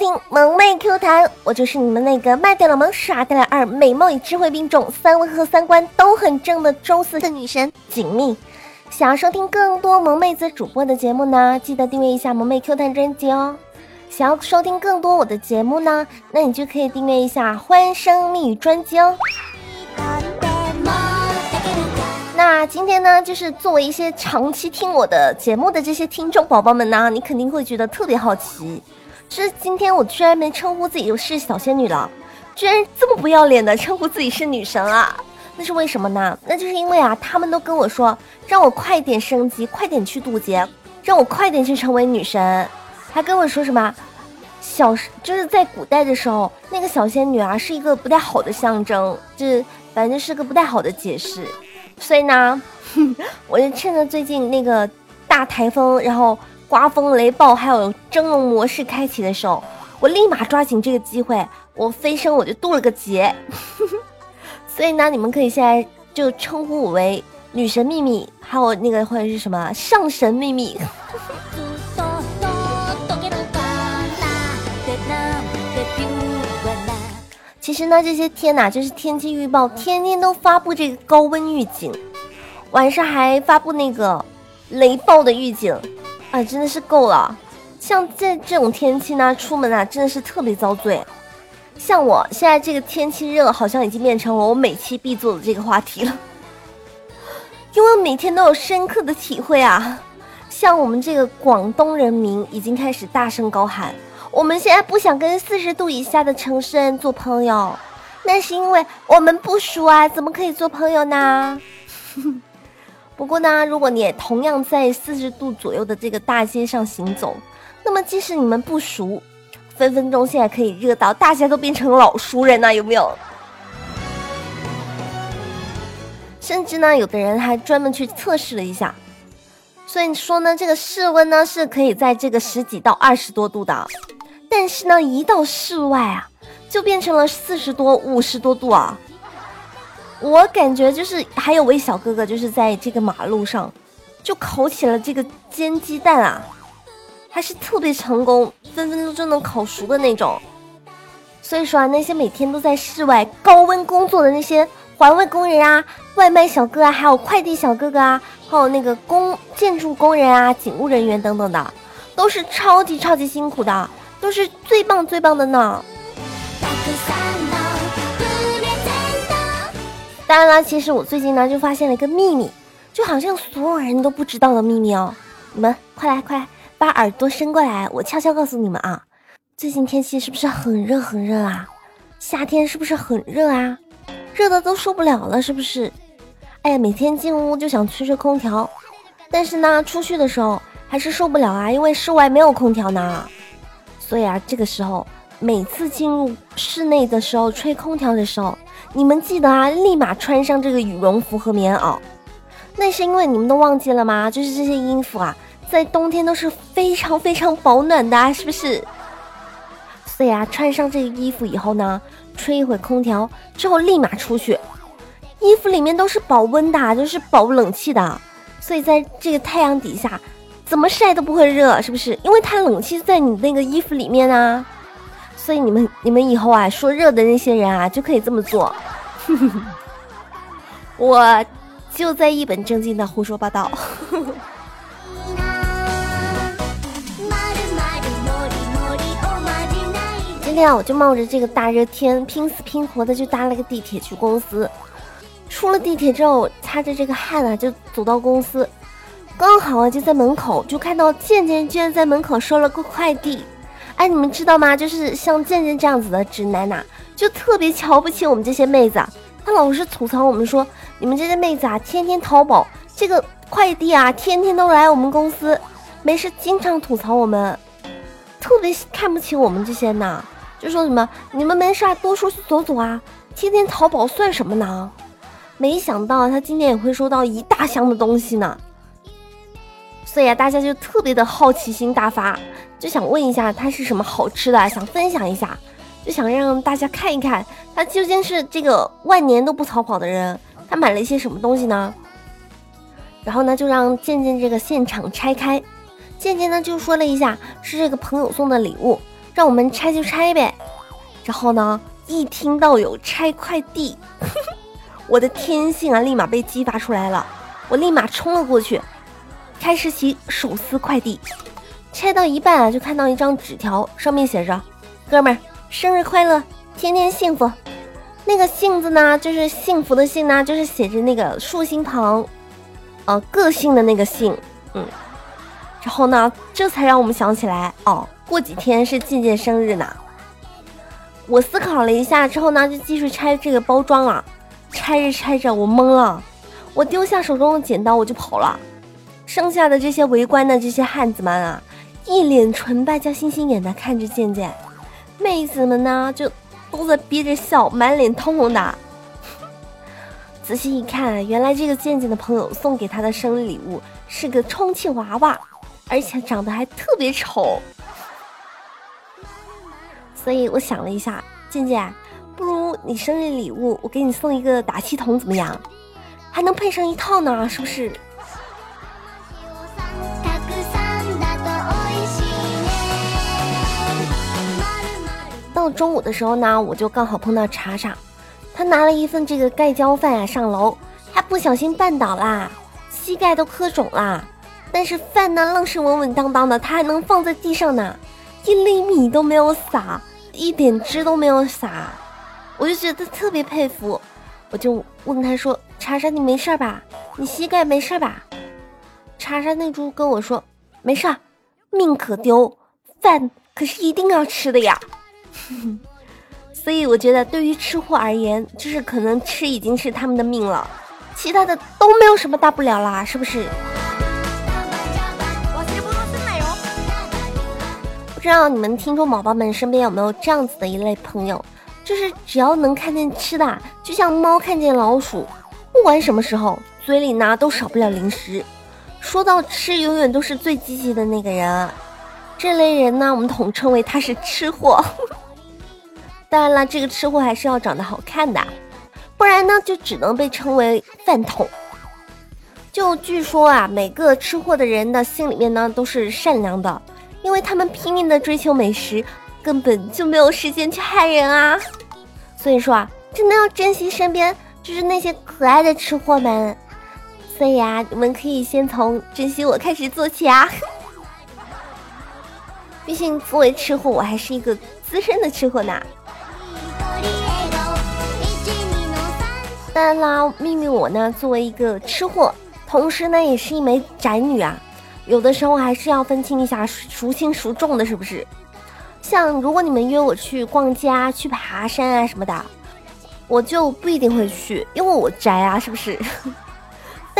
听萌妹 Q 弹，我就是你们那个卖掉了萌、耍掉了二、美貌与智慧并重、三围和三观都很正的周四的女神锦觅。想要收听更多萌妹子主播的节目呢，记得订阅一下萌妹 Q 弹专辑哦。想要收听更多我的节目呢，那你就可以订阅一下欢声蜜语专辑哦。那今天呢，就是作为一些长期听我的节目的这些听众宝宝们呢，你肯定会觉得特别好奇，是今天我居然没称呼自己是小仙女了，居然这么不要脸的称呼自己是女神啊！那是为什么呢？那就是因为啊，他们都跟我说，让我快点升级，快点去渡劫，让我快点去成为女神，还跟我说什么小就是在古代的时候，那个小仙女啊是一个不太好的象征，就是反正是个不太好的解释。所以呢，我就趁着最近那个大台风，然后刮风雷暴，还有蒸笼模式开启的时候，我立马抓紧这个机会，我飞升我就渡了个劫。所以呢，你们可以现在就称呼我为女神秘密，还有那个或者是什么上神秘密。其实呢，这些天呐，就是天气预报天天都发布这个高温预警，晚上还发布那个雷暴的预警，啊，真的是够了。像这这种天气呢，出门啊真的是特别遭罪。像我现在这个天气热，好像已经变成了我每期必做的这个话题了，因为每天都有深刻的体会啊。像我们这个广东人民已经开始大声高喊。我们现在不想跟四十度以下的城市人做朋友，那是因为我们不熟啊，怎么可以做朋友呢？不过呢，如果你也同样在四十度左右的这个大街上行走，那么即使你们不熟，分分钟现在可以热到大家都变成老熟人呢，有没有？甚至呢，有的人还专门去测试了一下，所以说呢，这个室温呢是可以在这个十几到二十多度的。但是呢，一到室外啊，就变成了四十多、五十多度啊！我感觉就是还有位小哥哥，就是在这个马路上，就烤起了这个煎鸡蛋啊，还是特别成功，分分钟就能烤熟的那种。所以说啊，那些每天都在室外高温工作的那些环卫工人啊、外卖小哥啊、还有快递小哥哥啊，还有那个工建筑工人啊、警务人员等等的，都是超级超级辛苦的。都是最棒最棒的呢！当然了，其实我最近呢就发现了一个秘密，就好像所有人都不知道的秘密哦。你们快来快来，把耳朵伸过来，我悄悄告诉你们啊，最近天气是不是很热很热啊？夏天是不是很热啊？热的都受不了了，是不是？哎呀，每天进屋就想吹吹空调，但是呢，出去的时候还是受不了啊，因为室外没有空调呢。所以啊，这个时候每次进入室内的时候，吹空调的时候，你们记得啊，立马穿上这个羽绒服和棉袄。那是因为你们都忘记了吗？就是这些衣服啊，在冬天都是非常非常保暖的啊，是不是？所以啊，穿上这个衣服以后呢，吹一会空调之后，立马出去，衣服里面都是保温的，就是保冷气的，所以在这个太阳底下。怎么晒都不会热，是不是？因为它冷气在你那个衣服里面啊，所以你们你们以后啊说热的那些人啊就可以这么做。我就在一本正经的胡说八道。今天啊，我就冒着这个大热天，拼死拼活的就搭了个地铁去公司。出了地铁之后，擦着这个汗啊，就走到公司。刚好啊，就在门口，就看到健健居然在门口收了个快递。哎，你们知道吗？就是像健健这样子的直男呐，就特别瞧不起我们这些妹子。他老是吐槽我们说，你们这些妹子啊，天天淘宝这个快递啊，天天都来我们公司，没事经常吐槽我们，特别看不起我们这些呢。就说什么你们没事多出去走走啊，天天淘宝算什么呢？没想到他今天也会收到一大箱的东西呢。所以啊，大家就特别的好奇心大发，就想问一下他是什么好吃的，想分享一下，就想让大家看一看他究竟是这个万年都不逃跑的人，他买了一些什么东西呢？然后呢，就让健健这个现场拆开，健健呢就说了一下是这个朋友送的礼物，让我们拆就拆呗。然后呢，一听到有拆快递，我的天性啊立马被激发出来了，我立马冲了过去，开始起手撕快递。拆到一半啊，就看到一张纸条，上面写着：“哥们儿，生日快乐，天天幸福。”那个“幸”字呢，就是幸福的“幸”呢，就是写着那个竖心旁，呃，个性的那个“性”。嗯，然后呢，这才让我们想起来，哦，过几天是静静生日呢。我思考了一下之后呢，就继续拆这个包装啊。拆着拆着，我懵了，我丢下手中的剪刀，我就跑了。剩下的这些围观的这些汉子们啊，一脸纯白加星星眼的看着健健，妹子们呢就都在憋着笑，满脸通红的。仔细一看，原来这个健健的朋友送给他的生日礼物是个充气娃娃，而且长得还特别丑。所以我想了一下，健健，不如你生日礼物我给你送一个打气筒怎么样？还能配上一套呢，是不是？到中午的时候呢，我就刚好碰到查查，他拿了一份这个盖浇饭啊上楼，还不小心绊倒啦，膝盖都磕肿啦。但是饭呢，愣是稳稳当当的，他还能放在地上呢，一粒米都没有撒，一点汁都没有洒，我就觉得特别佩服。我就问他说：“查查，你没事吧？你膝盖没事吧？”查查那猪跟我说：“没事，命可丢，饭可是一定要吃的呀。” 所以我觉得，对于吃货而言，就是可能吃已经是他们的命了，其他的都没有什么大不了啦，是不是？不知道你们听众宝宝们身边有没有这样子的一类朋友，就是只要能看见吃的，就像猫看见老鼠，不管什么时候，嘴里呢都少不了零食。说到吃，永远都是最积极的那个人。这类人呢，我们统称为他是吃货。当然了，这个吃货还是要长得好看的，不然呢就只能被称为饭桶。就据说啊，每个吃货的人的心里面呢都是善良的，因为他们拼命的追求美食，根本就没有时间去害人啊。所以说啊，真的要珍惜身边就是那些可爱的吃货们。所以啊，你们可以先从珍惜我开始做起啊。毕竟作为吃货，我还是一个资深的吃货呢。当然啦，秘密我呢，作为一个吃货，同时呢也是一枚宅女啊，有的时候还是要分清一下孰轻孰重的，是不是？像如果你们约我去逛街啊、去爬山啊什么的，我就不一定会去，因为我宅啊，是不是？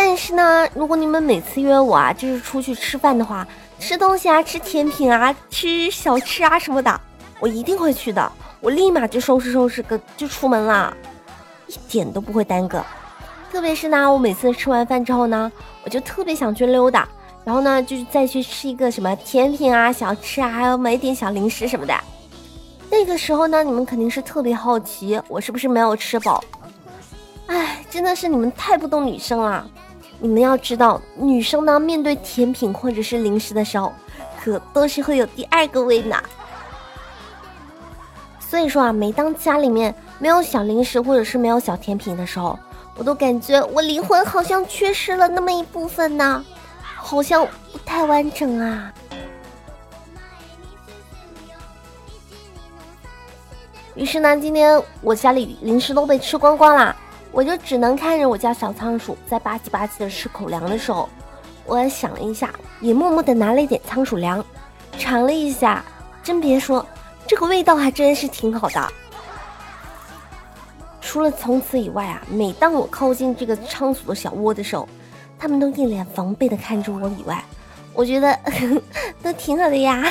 但是呢，如果你们每次约我啊，就是出去吃饭的话，吃东西啊、吃甜品啊、吃小吃啊什么的，我一定会去的，我立马就收拾收拾个就出门了。一点都不会耽搁，特别是呢，我每次吃完饭之后呢，我就特别想去溜达，然后呢，就是再去吃一个什么甜品啊、小吃啊，还有买点小零食什么的。那个时候呢，你们肯定是特别好奇，我是不是没有吃饱？哎，真的是你们太不懂女生了。你们要知道，女生呢，面对甜品或者是零食的时候，可都是会有第二个胃呢。所以说啊，每当家里面没有小零食或者是没有小甜品的时候，我都感觉我灵魂好像缺失了那么一部分呢，好像不太完整啊。于是呢，今天我家里零食都被吃光光啦，我就只能看着我家小仓鼠在吧唧吧唧的吃口粮的时候，我想了一下，也默默的拿了一点仓鼠粮，尝了一下，真别说。这个味道还真是挺好的。除了从此以外啊，每当我靠近这个仓鼠的小窝的时候，他们都一脸防备的看着我以外，我觉得 都挺好的呀。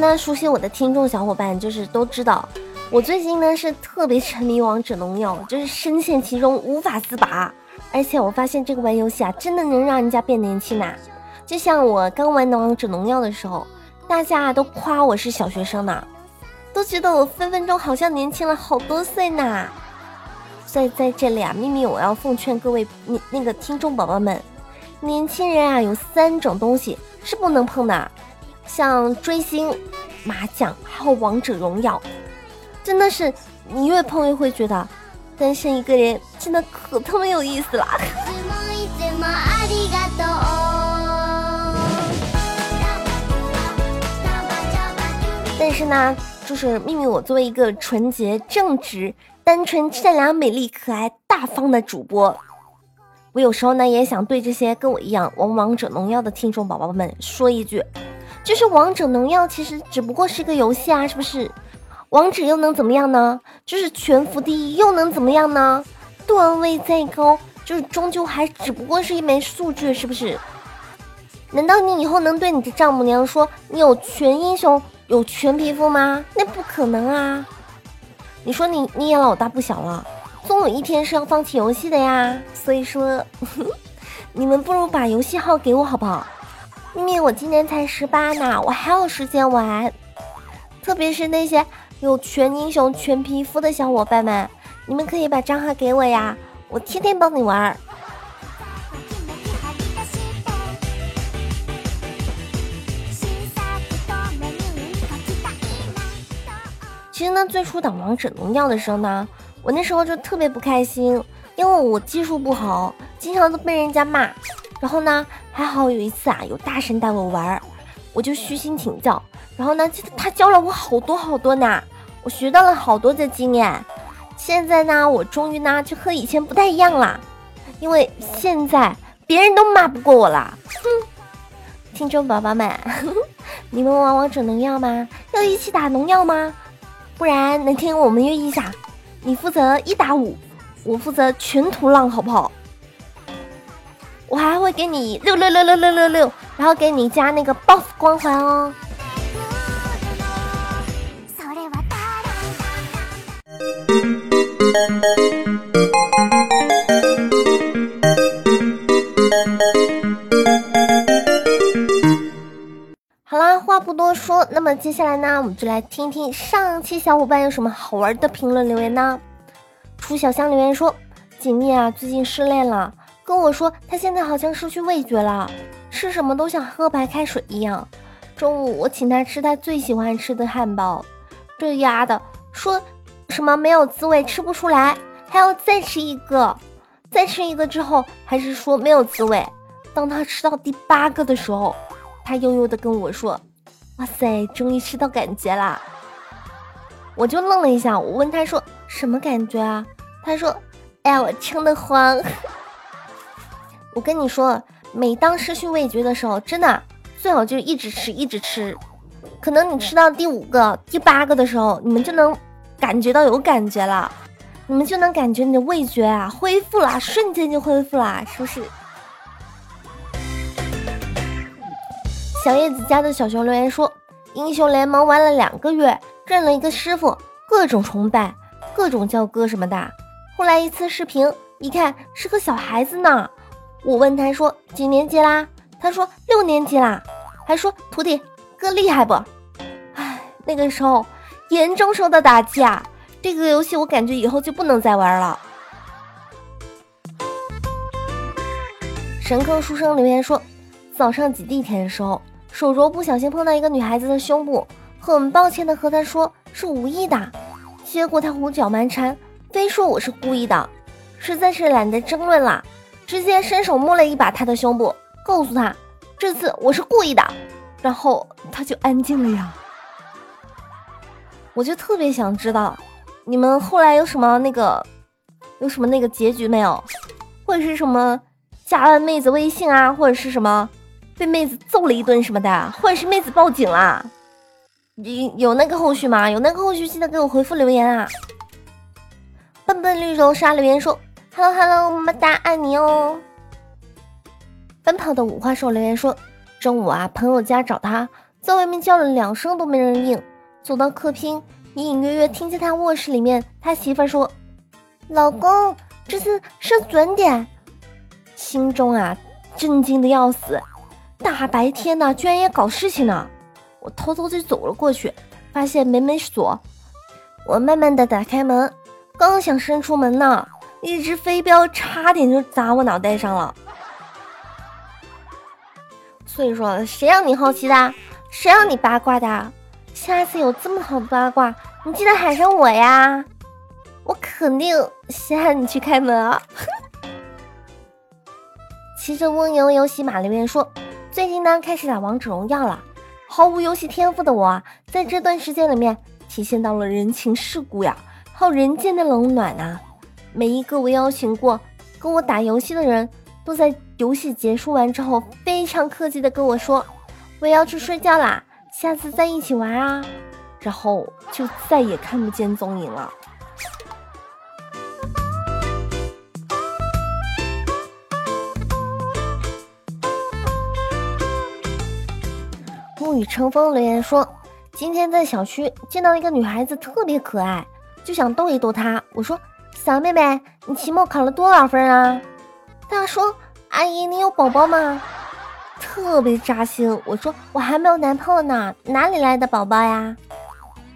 呢，熟悉我的听众小伙伴就是都知道，我最近呢是特别沉迷王者荣耀，就是深陷其中无法自拔。而且我发现这个玩游戏啊，真的能让人家变年轻呐！就像我刚玩的王者荣耀的时候，大家都夸我是小学生呢，都觉得我分分钟好像年轻了好多岁呢。所以在这里啊，秘密我要奉劝各位你那个听众宝宝们，年轻人啊，有三种东西是不能碰的，像追星、麻将还有王者荣耀，真的是你越碰越会觉得单身一个人真的可他妈有意思了。但是呢，就是秘密，我作为一个纯洁、正直、单纯、善良、美丽、可爱、大方的主播，我有时候呢也想对这些跟我一样玩王者荣耀的听众宝宝们说一句，就是王者荣耀其实只不过是个游戏啊，是不是？王者又能怎么样呢？就是全服第一又能怎么样呢？段位再高，就是终究还只不过是一枚数据，是不是？难道你以后能对你的丈母娘说你有全英雄？有全皮肤吗？那不可能啊！你说你你也老大不小了，总有一天是要放弃游戏的呀。所以说，你们不如把游戏号给我好不好？咪咪我今年才十八呢，我还有时间玩。特别是那些有全英雄、全皮肤的小伙伴们，你们可以把账号给我呀，我天天帮你玩。其实呢，最初打王者荣耀的时候呢，我那时候就特别不开心，因为我技术不好，经常都被人家骂。然后呢，还好有一次啊，有大神带我玩，我就虚心请教。然后呢，他教了我好多好多呢，我学到了好多的经验。现在呢，我终于呢就和以前不太一样了，因为现在别人都骂不过我了。哼，听众宝宝们，你们玩王者荣耀吗？要一起打农药吗？不然哪天我们约一下，你负责一打五，我负责全图浪，好不好？我还会给你六六六六六六六，然后给你加那个 BOSS 光环哦。好啦，话不多说，那么接下来呢，我们就来听听上期小伙伴有什么好玩的评论留言呢？楚小香留言说：“锦觅啊，最近失恋了，跟我说他现在好像失去味觉了，吃什么都像喝白开水一样。中午我请他吃他最喜欢吃的汉堡，这丫的说什么没有滋味，吃不出来，还要再吃一个，再吃一个之后还是说没有滋味。当他吃到第八个的时候。”他悠悠的跟我说：“哇塞，终于吃到感觉啦！”我就愣了一下，我问他说：“什么感觉啊？”他说：“哎呀，我撑得慌。”我跟你说，每当失去味觉的时候，真的最好就一直吃，一直吃。可能你吃到第五个、第八个的时候，你们就能感觉到有感觉了，你们就能感觉你的味觉啊恢复了，瞬间就恢复了，是不是？小叶子家的小熊留言说：“英雄联盟玩了两个月，认了一个师傅，各种崇拜，各种叫哥什么的。后来一次视频，一看是个小孩子呢。我问他说几年级啦？他说六年级啦。还说徒弟哥厉害不？唉，那个时候严重受到打击啊！这个游戏我感觉以后就不能再玩了。”神坑书生留言说：“早上挤地铁的时候。”手镯不小心碰到一个女孩子的胸部，很抱歉的和她说是无意的，结果她胡搅蛮缠，非说我是故意的，实在是懒得争论了，直接伸手摸了一把她的胸部，告诉她这次我是故意的，然后她就安静了呀。我就特别想知道，你们后来有什么那个，有什么那个结局没有，或者是什么加了妹子微信啊，或者是什么？被妹子揍了一顿什么的，或者是妹子报警了，有有那个后续吗？有那个后续，记得给我回复留言啊！笨笨绿洲沙留言说：“Hello Hello，么么哒，爱你哦。”奔跑的五花兽留言说：“中午啊，朋友家找他，在外面叫了两声都没人应，走到客厅，隐隐约约听见他卧室里面他媳妇说：‘老公，这次射准点。’心中啊，震惊的要死。”大白天的，居然也搞事情呢！我偷偷就走了过去，发现门没锁。我慢慢的打开门，刚想伸出门呢，一只飞镖差点就砸我脑袋上了。所以说，谁让你好奇的？谁让你八卦的？下次有这么好八卦，你记得喊上我呀！我肯定先喊你去开门啊！骑着蜗牛游戏马留言说，最近呢开始打王者荣耀了，毫无游戏天赋的我，在这段时间里面体现到了人情世故呀，还有人间的冷暖啊！每一个我邀请过跟我打游戏的人都在游戏结束完之后，非常客气的跟我说：“我要去睡觉啦，下次再一起玩啊。”然后就再也看不见踪影了。沐雨成风留言说：“今天在小区见到一个女孩子，特别可爱，就想逗一逗她。我说：小妹妹，你期末考了多少分啊？”她说。阿姨，你有宝宝吗？特别扎心。我说我还没有男朋友呢，哪里来的宝宝呀？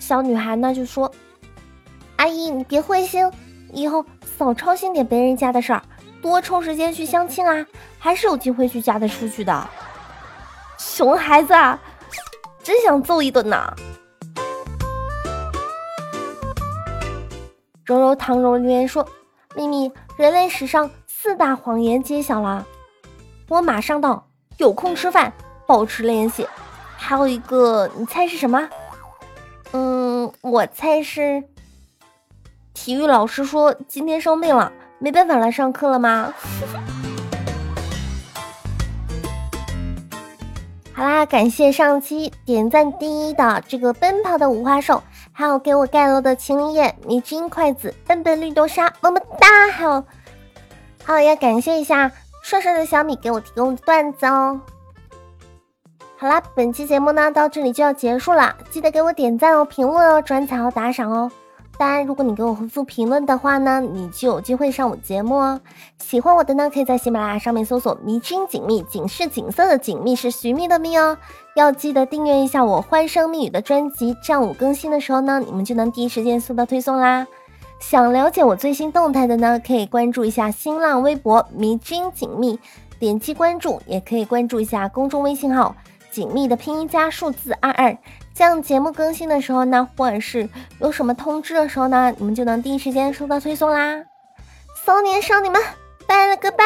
小女孩呢就说：“阿姨，你别灰心，以后少操心点别人家的事儿，多抽时间去相亲啊，还是有机会去嫁得出去的。”熊孩子，真想揍一顿呢！柔柔糖柔留言说：“秘密，人类史上。”四大谎言揭晓了，我马上到，有空吃饭，保持联系。还有一个，你猜是什么？嗯，我猜是体育老师说今天生病了，没办法来上课了吗？好啦，感谢上期点赞第一的这个奔跑的五花兽，还有给我盖楼的青叶、迷之音筷子、笨笨绿豆沙，么么哒，还有。还有，要感谢一下帅帅的小米给我提供的段子哦。好啦，本期节目呢到这里就要结束了，记得给我点赞哦、评论哦、转采和打赏哦。当然，如果你给我回复评论的话呢，你就有机会上我节目哦。喜欢我的呢，可以在喜马拉雅上面搜索“迷君锦觅”，锦是锦色的锦，觅是寻觅的觅哦。要记得订阅一下我欢声蜜语的专辑，这样我更新的时候呢，你们就能第一时间收到推送啦。想了解我最新动态的呢，可以关注一下新浪微博“迷君锦觅”，点击关注，也可以关注一下公众微信号“锦觅”的拼音加数字二二，这样节目更新的时候呢，或者是有什么通知的时候呢，你们就能第一时间收到推送啦。骚年少女们，拜了个拜。